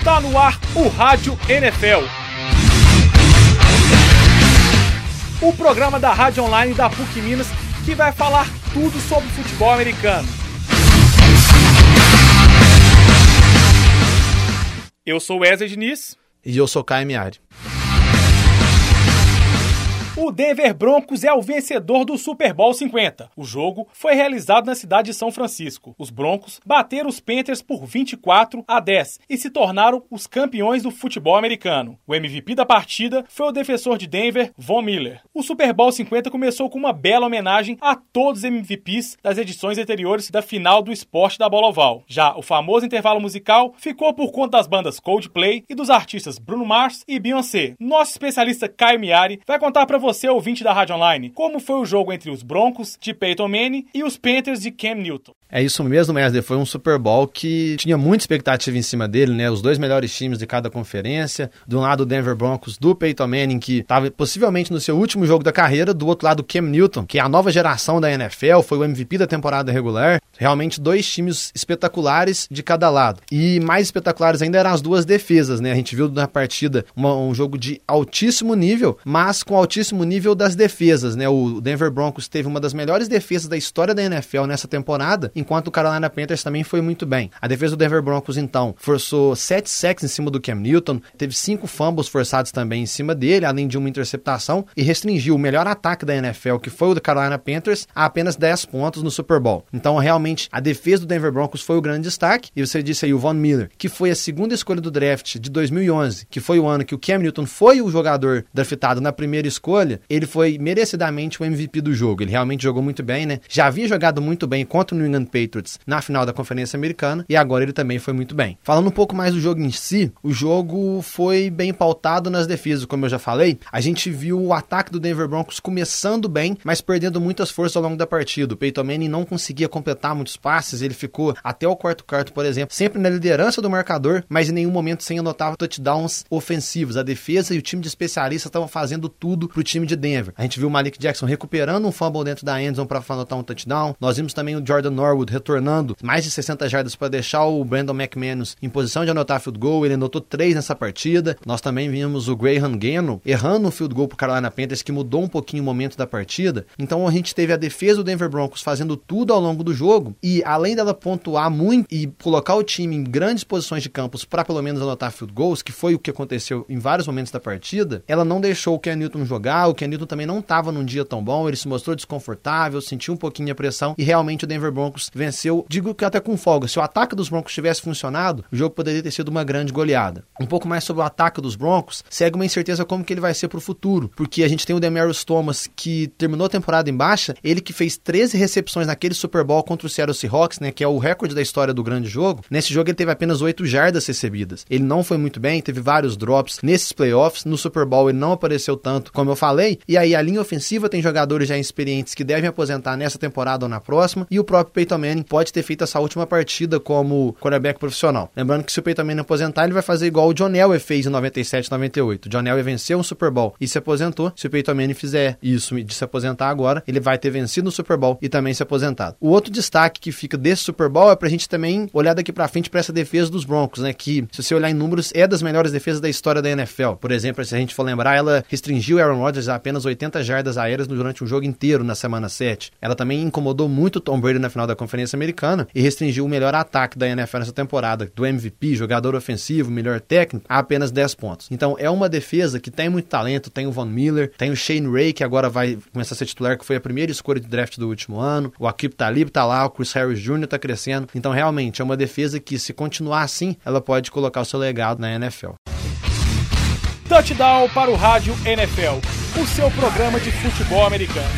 Está no ar o Rádio NFL. O programa da Rádio Online da PUC Minas que vai falar tudo sobre futebol americano. Eu sou Wesley Diniz. E eu sou Caio Miari. O Denver Broncos é o vencedor do Super Bowl 50. O jogo foi realizado na cidade de São Francisco. Os Broncos bateram os Panthers por 24 a 10 e se tornaram os campeões do futebol americano. O MVP da partida foi o defensor de Denver, Von Miller. O Super Bowl 50 começou com uma bela homenagem a todos os MVPs das edições anteriores da final do esporte da bola oval. Já o famoso intervalo musical ficou por conta das bandas Coldplay e dos artistas Bruno Mars e Beyoncé. Nosso especialista Caio Miari vai contar para você você, ouvinte da Rádio Online, como foi o jogo entre os Broncos de Peyton Manning e os Panthers de Cam Newton. É isso mesmo, Wesley. Foi um Super Bowl que tinha muita expectativa em cima dele, né? Os dois melhores times de cada conferência. Do um lado, o Denver Broncos do Peyton Manning, que estava possivelmente no seu último jogo da carreira. Do outro lado, o Cam Newton, que é a nova geração da NFL, foi o MVP da temporada regular. Realmente, dois times espetaculares de cada lado. E mais espetaculares ainda eram as duas defesas, né? A gente viu na partida uma, um jogo de altíssimo nível, mas com altíssimo nível das defesas, né? O Denver Broncos teve uma das melhores defesas da história da NFL nessa temporada enquanto o Carolina Panthers também foi muito bem. A defesa do Denver Broncos, então, forçou sete sacks em cima do Cam Newton, teve cinco fumbles forçados também em cima dele, além de uma interceptação, e restringiu o melhor ataque da NFL, que foi o do Carolina Panthers, a apenas 10 pontos no Super Bowl. Então, realmente, a defesa do Denver Broncos foi o grande destaque, e você disse aí o Von Miller, que foi a segunda escolha do draft de 2011, que foi o ano que o Cam Newton foi o jogador draftado na primeira escolha, ele foi merecidamente o MVP do jogo. Ele realmente jogou muito bem, né? Já havia jogado muito bem contra o New England Patriots na final da Conferência Americana e agora ele também foi muito bem. Falando um pouco mais do jogo em si, o jogo foi bem pautado nas defesas, como eu já falei. A gente viu o ataque do Denver Broncos começando bem, mas perdendo muitas forças ao longo da partida. O Peyton Manning não conseguia completar muitos passes, ele ficou até o quarto quarto, por exemplo, sempre na liderança do marcador, mas em nenhum momento sem anotar touchdowns ofensivos. A defesa e o time de especialistas estavam fazendo tudo pro time de Denver. A gente viu o Malik Jackson recuperando um fumble dentro da endzone para anotar um touchdown. Nós vimos também o Jordan Norwood retornando mais de 60 jardas para deixar o Brandon McManus em posição de anotar field goal. Ele anotou três nessa partida. Nós também vimos o Graham Gano errando um field goal para Carolina Panthers, que mudou um pouquinho o momento da partida. Então a gente teve a defesa do Denver Broncos fazendo tudo ao longo do jogo e além dela pontuar muito e colocar o time em grandes posições de campos para pelo menos anotar field goals, que foi o que aconteceu em vários momentos da partida, ela não deixou o Ken Newton jogar. O Ken Newton também não estava num dia tão bom, ele se mostrou desconfortável, sentiu um pouquinho a pressão e realmente o Denver Broncos venceu, digo que até com folga. Se o ataque dos Broncos tivesse funcionado, o jogo poderia ter sido uma grande goleada. Um pouco mais sobre o ataque dos Broncos, segue uma incerteza como que ele vai ser pro futuro, porque a gente tem o Demarius Thomas que terminou a temporada em baixa, ele que fez 13 recepções naquele Super Bowl contra o Seattle Seahawks, né, que é o recorde da história do grande jogo. Nesse jogo ele teve apenas 8 jardas recebidas. Ele não foi muito bem, teve vários drops nesses playoffs. No Super Bowl ele não apareceu tanto, como eu falei. E aí a linha ofensiva tem jogadores já experientes que devem aposentar nessa temporada ou na próxima, e o próprio Peyton Manning pode ter feito essa última partida como quarterback profissional. Lembrando que se o Peyton Manning aposentar, ele vai fazer igual o John Elway fez em 97, 98. O John Elway venceu um Super Bowl e se aposentou. Se o Peyton Manning fizer isso de se aposentar agora, ele vai ter vencido o Super Bowl e também se aposentado. O outro destaque que fica desse Super Bowl é pra gente também olhar daqui pra frente para essa defesa dos Broncos, né? Que, se você olhar em números, é das melhores defesas da história da NFL. Por exemplo, se a gente for lembrar, ela restringiu Aaron Rodgers a apenas 80 jardas aéreas durante um jogo inteiro na semana 7. Ela também incomodou muito o Tom Brady na final da Conferência Americana e restringiu o melhor ataque da NFL nessa temporada, do MVP, jogador ofensivo, melhor técnico, a apenas 10 pontos. Então é uma defesa que tem muito talento, tem o Von Miller, tem o Shane Ray, que agora vai começar a ser titular, que foi a primeira escolha de draft do último ano, o Akip Talib tá lá, o Chris Harris Jr. tá crescendo. Então realmente é uma defesa que se continuar assim, ela pode colocar o seu legado na NFL. Touchdown para o Rádio NFL, o seu programa de futebol americano.